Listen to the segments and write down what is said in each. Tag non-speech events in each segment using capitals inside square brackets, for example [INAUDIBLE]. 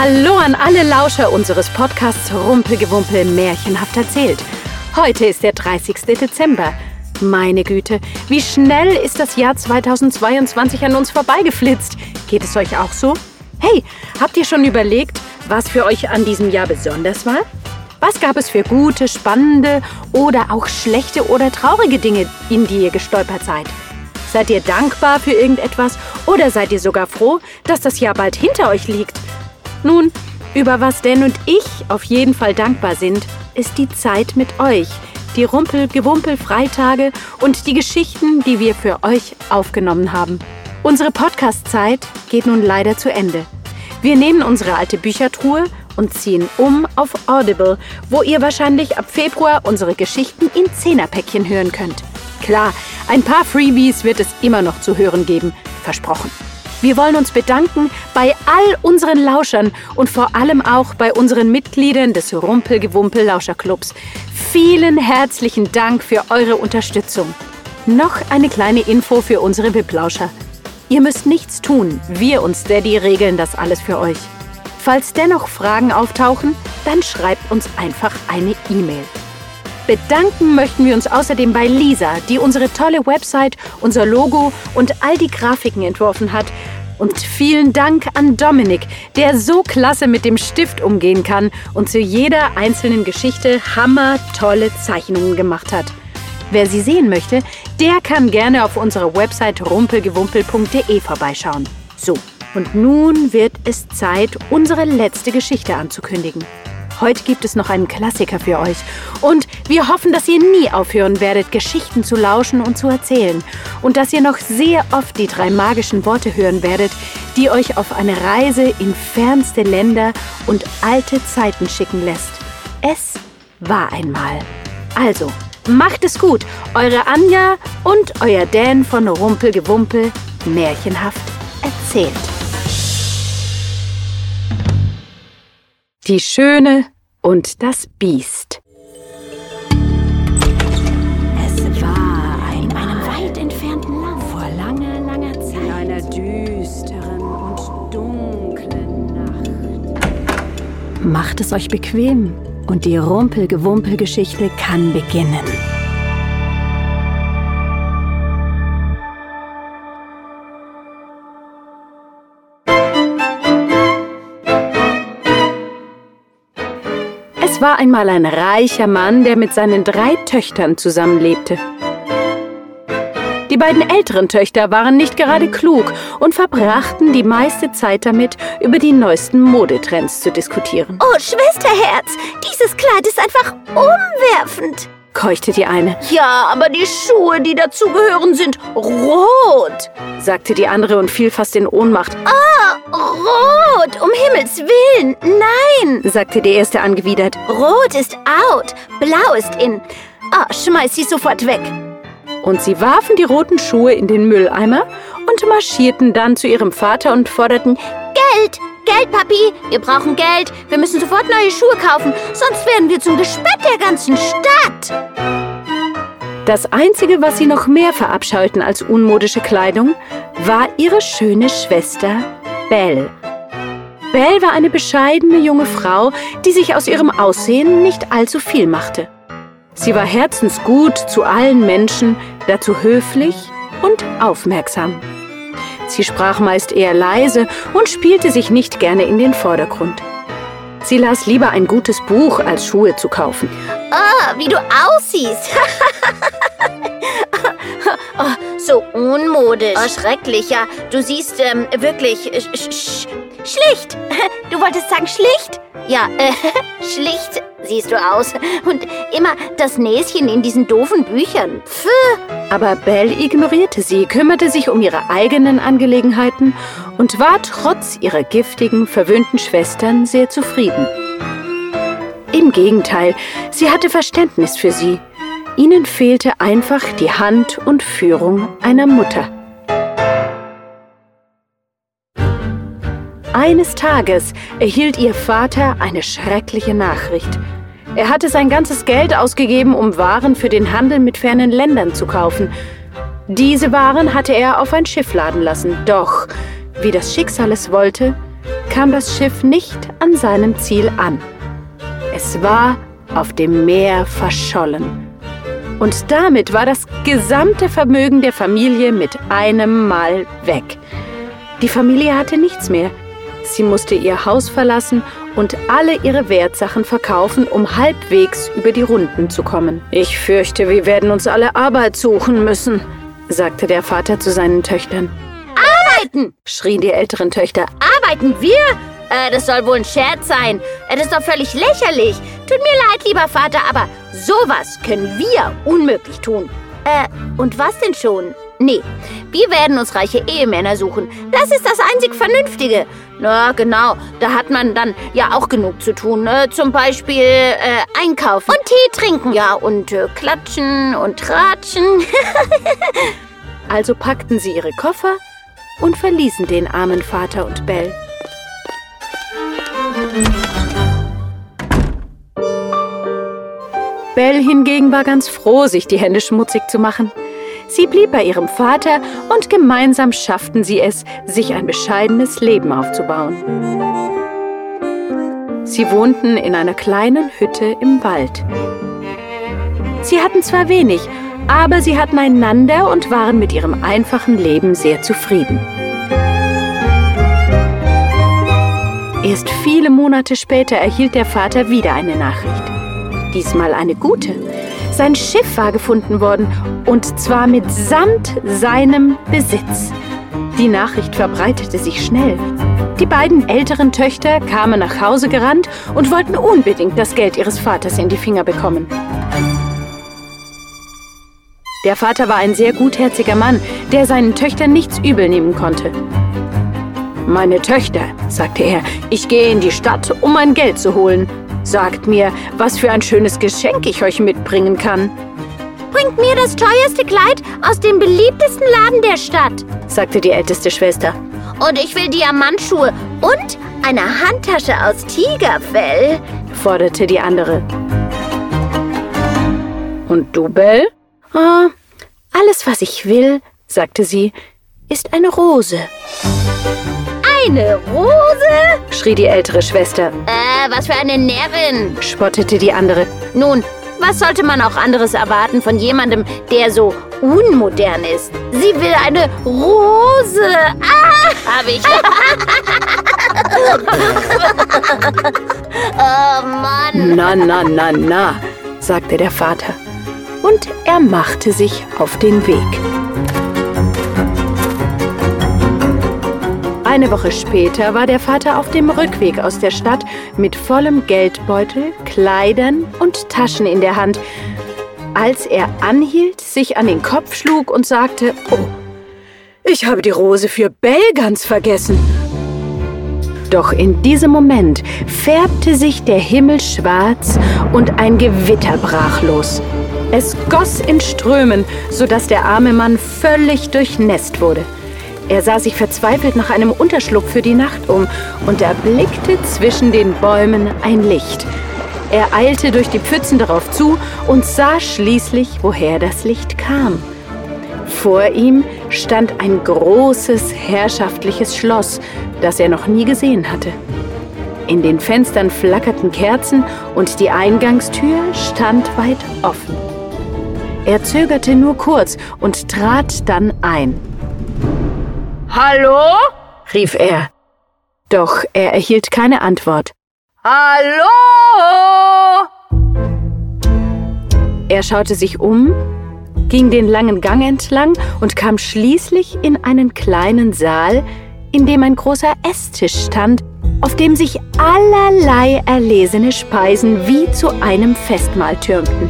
Hallo an alle Lauscher unseres Podcasts Rumpelgewumpel märchenhaft erzählt. Heute ist der 30. Dezember. Meine Güte, wie schnell ist das Jahr 2022 an uns vorbeigeflitzt. Geht es euch auch so? Hey, habt ihr schon überlegt, was für euch an diesem Jahr besonders war? Was gab es für gute, spannende oder auch schlechte oder traurige Dinge, in die ihr gestolpert seid? Seid ihr dankbar für irgendetwas oder seid ihr sogar froh, dass das Jahr bald hinter euch liegt? Nun, über was Dan und ich auf jeden Fall dankbar sind, ist die Zeit mit euch, die Rumpel-Gewumpel-Freitage und die Geschichten, die wir für euch aufgenommen haben. Unsere Podcast-Zeit geht nun leider zu Ende. Wir nehmen unsere alte Büchertruhe und ziehen um auf Audible, wo ihr wahrscheinlich ab Februar unsere Geschichten in Zehnerpäckchen hören könnt. Klar, ein paar Freebies wird es immer noch zu hören geben, versprochen. Wir wollen uns bedanken bei all unseren Lauschern und vor allem auch bei unseren Mitgliedern des Rumpelgewumpel Lauscherclubs. Vielen herzlichen Dank für eure Unterstützung. Noch eine kleine Info für unsere VIP-Lauscher. Ihr müsst nichts tun, wir uns Daddy regeln das alles für euch. Falls dennoch Fragen auftauchen, dann schreibt uns einfach eine E-Mail. Bedanken möchten wir uns außerdem bei Lisa, die unsere tolle Website, unser Logo und all die Grafiken entworfen hat. Und vielen Dank an Dominik, der so klasse mit dem Stift umgehen kann und zu jeder einzelnen Geschichte hammertolle Zeichnungen gemacht hat. Wer sie sehen möchte, der kann gerne auf unserer Website rumpelgewumpel.de vorbeischauen. So, und nun wird es Zeit, unsere letzte Geschichte anzukündigen. Heute gibt es noch einen Klassiker für euch. Und wir hoffen, dass ihr nie aufhören werdet, Geschichten zu lauschen und zu erzählen. Und dass ihr noch sehr oft die drei magischen Worte hören werdet, die euch auf eine Reise in fernste Länder und alte Zeiten schicken lässt. Es war einmal. Also, macht es gut. Eure Anja und euer Dan von Rumpelgewumpel märchenhaft erzählt. Die Schöne und das Biest. Macht es euch bequem und die Rumpelgewumpel-Geschichte kann beginnen. Es war einmal ein reicher Mann, der mit seinen drei Töchtern zusammenlebte. Die beiden älteren Töchter waren nicht gerade klug und verbrachten die meiste Zeit damit, über die neuesten Modetrends zu diskutieren. Oh, Schwesterherz, dieses Kleid ist einfach umwerfend. Keuchte die eine, Ja, aber die Schuhe, die dazugehören, sind rot. sagte die andere und fiel fast in Ohnmacht, Rot, um Himmels Willen. Nein, sagte die erste angewidert. rot ist out, blau ist in. Ah, schmeiß sie sofort weg. Und sie warfen die roten Schuhe in den Mülleimer und marschierten dann zu ihrem Vater und forderten, Geld, Geld, Papi, wir brauchen Geld. Wir müssen sofort neue Schuhe kaufen, sonst werden wir zum Gespött der ganzen Stadt. Das Einzige, was sie noch mehr verabscheuten als unmodische Kleidung, war ihre schöne Schwester Belle. Belle war eine bescheidene junge Frau, die sich aus ihrem Aussehen nicht allzu viel machte. Sie war herzensgut zu allen Menschen, dazu höflich und aufmerksam. Sie sprach meist eher leise und spielte sich nicht gerne in den Vordergrund. Sie las lieber ein gutes Buch, als Schuhe zu kaufen. Ah, wie du aussiehst. [LAUGHS] oh, so unmodisch. Oh, schrecklich, ja. Du siehst ähm, wirklich sch sch schlicht. [LAUGHS] Du wolltest sagen schlicht? Ja, äh, [LAUGHS] schlicht siehst du aus. Und immer das Näschen in diesen doofen Büchern. Pfff. Aber Belle ignorierte sie, kümmerte sich um ihre eigenen Angelegenheiten und war trotz ihrer giftigen, verwöhnten Schwestern sehr zufrieden. Im Gegenteil, sie hatte Verständnis für sie. Ihnen fehlte einfach die Hand und Führung einer Mutter. Eines Tages erhielt ihr Vater eine schreckliche Nachricht. Er hatte sein ganzes Geld ausgegeben, um Waren für den Handel mit fernen Ländern zu kaufen. Diese Waren hatte er auf ein Schiff laden lassen, doch, wie das Schicksal es wollte, kam das Schiff nicht an seinem Ziel an. Es war auf dem Meer verschollen. Und damit war das gesamte Vermögen der Familie mit einem Mal weg. Die Familie hatte nichts mehr. Sie musste ihr Haus verlassen und alle ihre Wertsachen verkaufen, um halbwegs über die Runden zu kommen. Ich fürchte, wir werden uns alle Arbeit suchen müssen, sagte der Vater zu seinen Töchtern. Arbeiten! schrien die älteren Töchter. Arbeiten wir? Äh, das soll wohl ein Scherz sein. Äh, das ist doch völlig lächerlich. Tut mir leid, lieber Vater, aber sowas können wir unmöglich tun. Äh, und was denn schon? Nee, wir werden uns reiche Ehemänner suchen. Das ist das einzig Vernünftige. Na, genau, da hat man dann ja auch genug zu tun. Ne? Zum Beispiel äh, einkaufen und Tee trinken. Ja, und äh, klatschen und tratschen. [LAUGHS] also packten sie ihre Koffer und verließen den armen Vater und Bell. Belle hingegen war ganz froh, sich die Hände schmutzig zu machen. Sie blieb bei ihrem Vater und gemeinsam schafften sie es, sich ein bescheidenes Leben aufzubauen. Sie wohnten in einer kleinen Hütte im Wald. Sie hatten zwar wenig, aber sie hatten einander und waren mit ihrem einfachen Leben sehr zufrieden. Erst viele Monate später erhielt der Vater wieder eine Nachricht. Diesmal eine gute. Sein Schiff war gefunden worden und zwar mitsamt seinem Besitz. Die Nachricht verbreitete sich schnell. Die beiden älteren Töchter kamen nach Hause gerannt und wollten unbedingt das Geld ihres Vaters in die Finger bekommen. Der Vater war ein sehr gutherziger Mann, der seinen Töchtern nichts übel nehmen konnte. Meine Töchter, sagte er, ich gehe in die Stadt, um mein Geld zu holen. Sagt mir, was für ein schönes Geschenk ich euch mitbringen kann. Bringt mir das teuerste Kleid aus dem beliebtesten Laden der Stadt, sagte die älteste Schwester. Und ich will Diamantschuhe und eine Handtasche aus Tigerfell, forderte die andere. Und du, Bell? Ah, alles, was ich will, sagte sie, ist eine Rose. Eine Rose? schrie die ältere Schwester. Äh, was für eine Närrin, spottete die andere. Nun, was sollte man auch anderes erwarten von jemandem, der so unmodern ist? Sie will eine Rose. Ah, hab ich. [LAUGHS] oh Mann. Na, na, na, na, sagte der Vater. Und er machte sich auf den Weg. Eine Woche später war der Vater auf dem Rückweg aus der Stadt mit vollem Geldbeutel, Kleidern und Taschen in der Hand, als er anhielt, sich an den Kopf schlug und sagte, Oh, ich habe die Rose für Bell ganz vergessen. Doch in diesem Moment färbte sich der Himmel schwarz und ein Gewitter brach los. Es goss in Strömen, sodass der arme Mann völlig durchnässt wurde. Er sah sich verzweifelt nach einem Unterschlupf für die Nacht um und erblickte zwischen den Bäumen ein Licht. Er eilte durch die Pfützen darauf zu und sah schließlich, woher das Licht kam. Vor ihm stand ein großes, herrschaftliches Schloss, das er noch nie gesehen hatte. In den Fenstern flackerten Kerzen und die Eingangstür stand weit offen. Er zögerte nur kurz und trat dann ein. Hallo? rief er. Doch er erhielt keine Antwort. Hallo? Er schaute sich um, ging den langen Gang entlang und kam schließlich in einen kleinen Saal, in dem ein großer Esstisch stand, auf dem sich allerlei erlesene Speisen wie zu einem Festmahl türmten.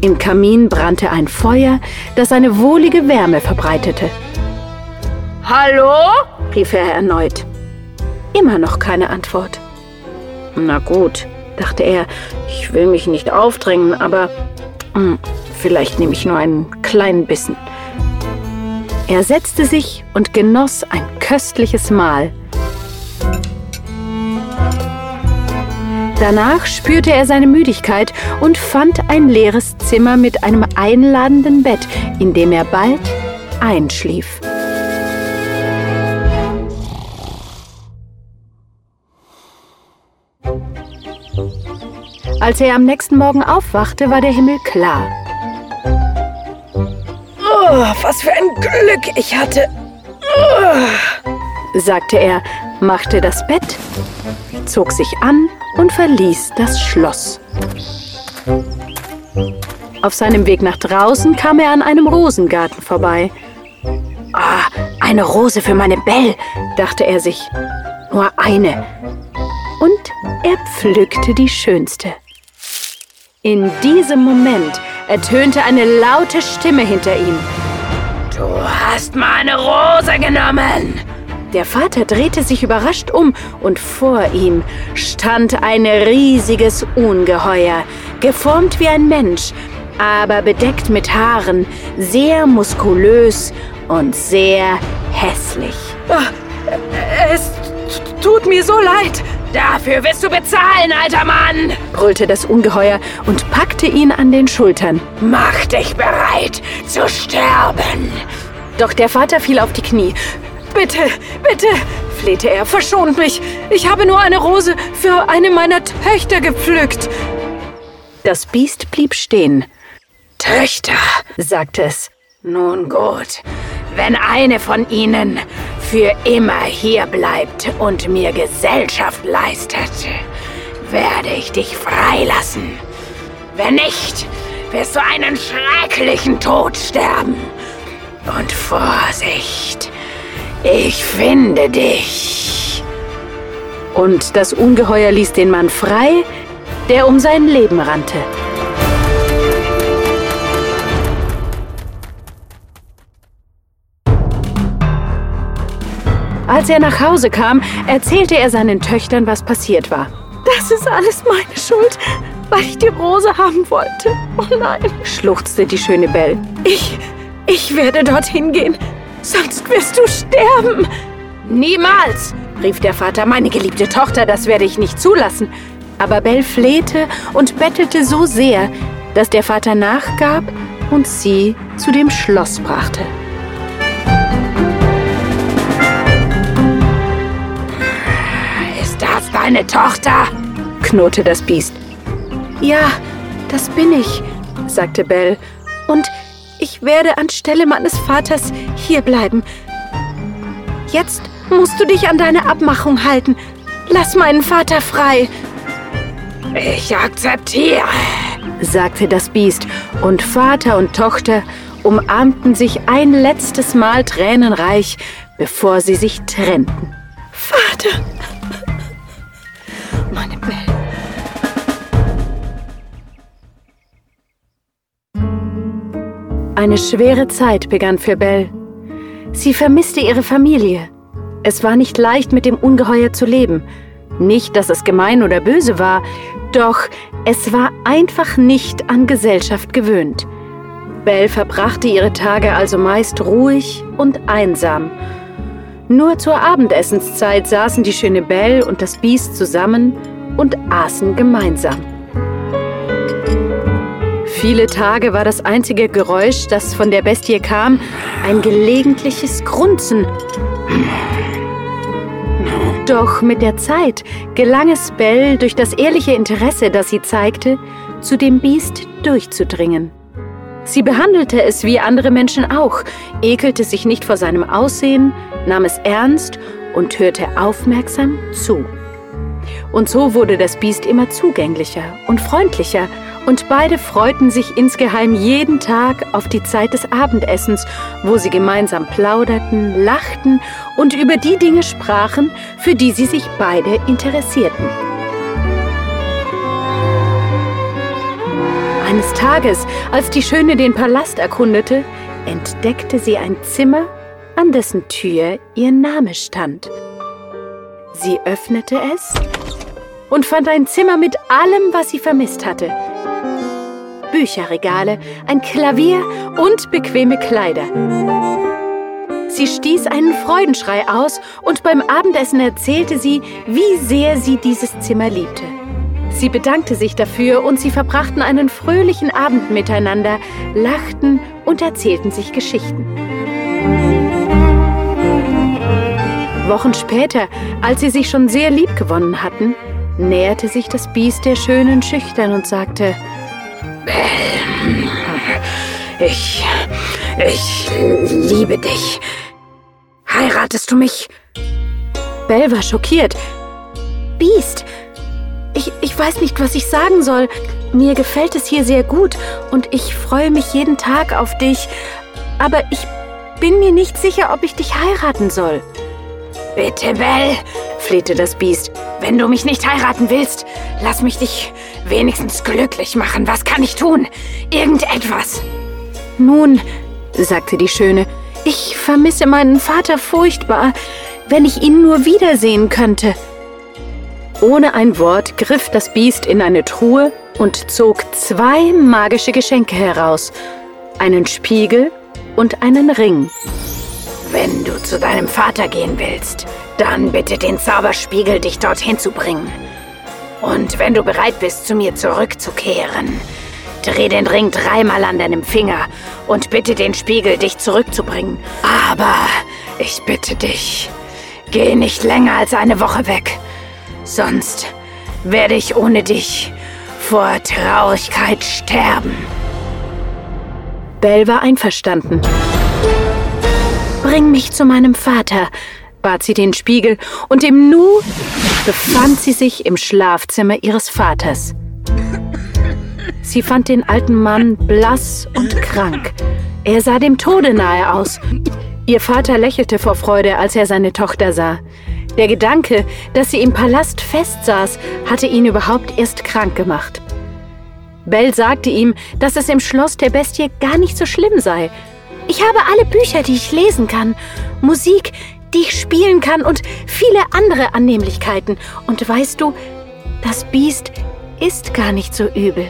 Im Kamin brannte ein Feuer, das eine wohlige Wärme verbreitete. Hallo? rief er erneut. Immer noch keine Antwort. Na gut, dachte er, ich will mich nicht aufdrängen, aber mh, hm, vielleicht nehme ich nur einen kleinen Bissen. Er setzte sich und genoss ein köstliches Mahl. Danach spürte er seine Müdigkeit und fand ein leeres Zimmer mit einem einladenden Bett, in dem er bald einschlief. Als er am nächsten Morgen aufwachte, war der Himmel klar. Oh, was für ein Glück ich hatte, oh, sagte er, machte das Bett, zog sich an und verließ das Schloss. Auf seinem Weg nach draußen kam er an einem Rosengarten vorbei. Ah, eine Rose für meine Belle, dachte er sich. Nur eine. Und er pflückte die schönste. In diesem Moment ertönte eine laute Stimme hinter ihm. Du hast meine Rose genommen! Der Vater drehte sich überrascht um und vor ihm stand ein riesiges Ungeheuer, geformt wie ein Mensch, aber bedeckt mit Haaren, sehr muskulös und sehr hässlich. Ah, es tut mir so leid. Dafür wirst du bezahlen, alter Mann! brüllte das Ungeheuer und packte ihn an den Schultern. Mach dich bereit zu sterben! Doch der Vater fiel auf die Knie. Bitte, bitte, flehte er, verschont mich. Ich habe nur eine Rose für eine meiner Töchter gepflückt. Das Biest blieb stehen. Töchter, sagte es. Nun gut, wenn eine von ihnen für immer hier bleibt und mir Gesellschaft leistet, werde ich dich freilassen. Wenn nicht, wirst du einen schrecklichen Tod sterben. Und Vorsicht, ich finde dich. Und das Ungeheuer ließ den Mann frei, der um sein Leben rannte. Als er nach Hause kam, erzählte er seinen Töchtern, was passiert war. Das ist alles meine Schuld, weil ich die Rose haben wollte. Oh nein, schluchzte die schöne Belle. Ich, ich werde dorthin gehen, sonst wirst du sterben. Niemals, rief der Vater, meine geliebte Tochter, das werde ich nicht zulassen. Aber Belle flehte und bettelte so sehr, dass der Vater nachgab und sie zu dem Schloss brachte. Deine Tochter? knurrte das Biest. Ja, das bin ich, sagte Belle. Und ich werde anstelle meines Vaters hierbleiben. Jetzt musst du dich an deine Abmachung halten. Lass meinen Vater frei. Ich akzeptiere, sagte das Biest, und Vater und Tochter umarmten sich ein letztes Mal tränenreich, bevor sie sich trennten. Vater, meine Belle. Eine schwere Zeit begann für Belle. Sie vermisste ihre Familie. Es war nicht leicht, mit dem Ungeheuer zu leben. Nicht, dass es gemein oder böse war, doch es war einfach nicht an Gesellschaft gewöhnt. Belle verbrachte ihre Tage also meist ruhig und einsam nur zur Abendessenszeit saßen die schöne Belle und das Biest zusammen und aßen gemeinsam. Viele Tage war das einzige Geräusch, das von der Bestie kam, ein gelegentliches Grunzen. Doch mit der Zeit gelang es Belle durch das ehrliche Interesse, das sie zeigte, zu dem Biest durchzudringen. Sie behandelte es wie andere Menschen auch, ekelte sich nicht vor seinem Aussehen, nahm es ernst und hörte aufmerksam zu. Und so wurde das Biest immer zugänglicher und freundlicher, und beide freuten sich insgeheim jeden Tag auf die Zeit des Abendessens, wo sie gemeinsam plauderten, lachten und über die Dinge sprachen, für die sie sich beide interessierten. Eines Tages, als die Schöne den Palast erkundete, entdeckte sie ein Zimmer, an dessen Tür ihr Name stand. Sie öffnete es und fand ein Zimmer mit allem, was sie vermisst hatte. Bücherregale, ein Klavier und bequeme Kleider. Sie stieß einen Freudenschrei aus und beim Abendessen erzählte sie, wie sehr sie dieses Zimmer liebte. Sie bedankte sich dafür und sie verbrachten einen fröhlichen Abend miteinander, lachten und erzählten sich Geschichten. Wochen später, als sie sich schon sehr lieb gewonnen hatten, näherte sich das Biest der Schönen schüchtern und sagte, Ich, ich liebe dich. Heiratest du mich? Bell war schockiert. Biest, ich, ich weiß nicht, was ich sagen soll. Mir gefällt es hier sehr gut und ich freue mich jeden Tag auf dich. Aber ich bin mir nicht sicher, ob ich dich heiraten soll. Bitte, Bell, flehte das Biest. Wenn du mich nicht heiraten willst, lass mich dich wenigstens glücklich machen. Was kann ich tun? Irgendetwas. Nun, sagte die Schöne, ich vermisse meinen Vater furchtbar. Wenn ich ihn nur wiedersehen könnte. Ohne ein Wort griff das Biest in eine Truhe und zog zwei magische Geschenke heraus. Einen Spiegel und einen Ring. Wenn du zu deinem Vater gehen willst, dann bitte den Zauberspiegel, dich dorthin zu bringen. Und wenn du bereit bist, zu mir zurückzukehren, dreh den Ring dreimal an deinem Finger und bitte den Spiegel, dich zurückzubringen. Aber ich bitte dich, geh nicht länger als eine Woche weg. Sonst werde ich ohne dich vor Traurigkeit sterben. Bell war einverstanden. Bring mich zu meinem Vater, bat sie den Spiegel, und im Nu befand sie sich im Schlafzimmer ihres Vaters. Sie fand den alten Mann blass und krank. Er sah dem Tode nahe aus. Ihr Vater lächelte vor Freude, als er seine Tochter sah. Der Gedanke, dass sie im Palast festsaß, hatte ihn überhaupt erst krank gemacht. Bell sagte ihm, dass es im Schloss der Bestie gar nicht so schlimm sei. Ich habe alle Bücher, die ich lesen kann, Musik, die ich spielen kann und viele andere Annehmlichkeiten. Und weißt du, das Biest ist gar nicht so übel.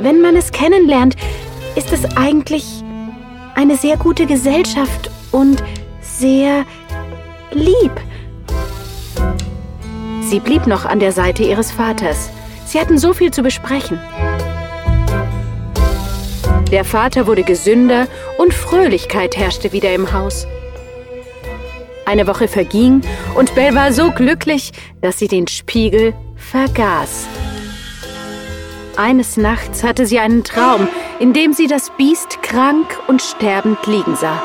Wenn man es kennenlernt, ist es eigentlich eine sehr gute Gesellschaft und sehr lieb. Sie blieb noch an der Seite ihres Vaters. Sie hatten so viel zu besprechen. Der Vater wurde gesünder und Fröhlichkeit herrschte wieder im Haus. Eine Woche verging und Belle war so glücklich, dass sie den Spiegel vergaß. Eines Nachts hatte sie einen Traum, in dem sie das Biest krank und sterbend liegen sah.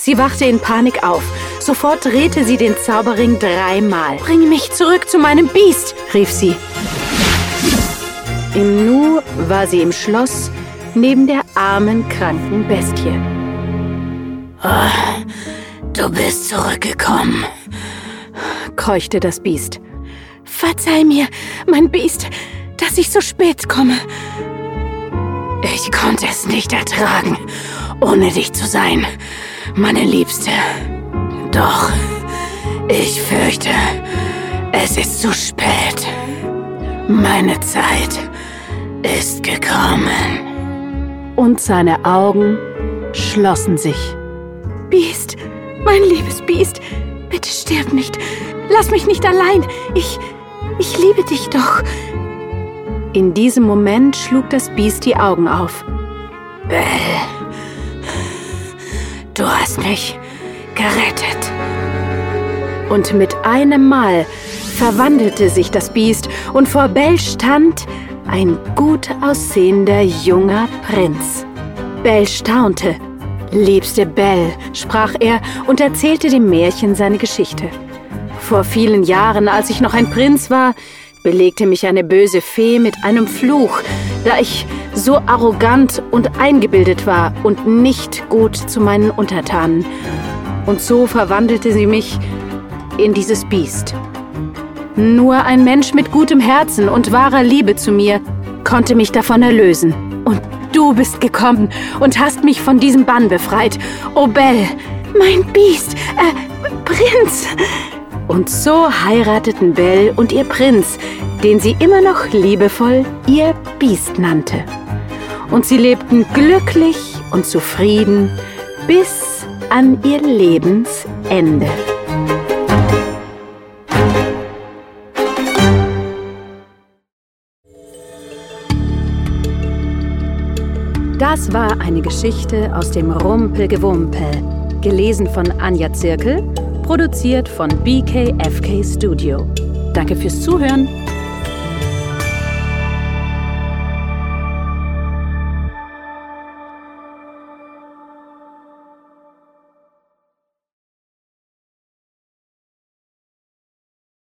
Sie wachte in Panik auf. Sofort drehte sie den Zauberring dreimal. Bringe mich zurück zu meinem Biest, rief sie. Im Nu war sie im Schloss neben der armen, kranken Bestie. Oh, du bist zurückgekommen, keuchte das Biest. Verzeih mir, mein Biest, dass ich so spät komme. Ich konnte es nicht ertragen, ohne dich zu sein meine Liebste. Doch, ich fürchte, es ist zu spät. Meine Zeit ist gekommen. Und seine Augen schlossen sich. Biest, mein liebes Biest, bitte stirb nicht. Lass mich nicht allein. Ich, ich liebe dich doch. In diesem Moment schlug das Biest die Augen auf. Bell. Du hast mich gerettet. Und mit einem Mal verwandelte sich das Biest und vor Bell stand ein gut aussehender junger Prinz. Bell staunte. Liebste Bell, sprach er und erzählte dem Märchen seine Geschichte. Vor vielen Jahren, als ich noch ein Prinz war, belegte mich eine böse Fee mit einem Fluch, da ich so arrogant und eingebildet war und nicht gut zu meinen Untertanen. Und so verwandelte sie mich in dieses Biest. Nur ein Mensch mit gutem Herzen und wahrer Liebe zu mir konnte mich davon erlösen. Und du bist gekommen und hast mich von diesem Bann befreit. Oh Belle, mein Biest, äh, Prinz. Und so heirateten Belle und ihr Prinz, den sie immer noch liebevoll ihr Biest nannte. Und sie lebten glücklich und zufrieden bis an ihr Lebensende. Das war eine Geschichte aus dem Rumpelgewumpel, gelesen von Anja Zirkel, produziert von BKFK Studio. Danke fürs Zuhören.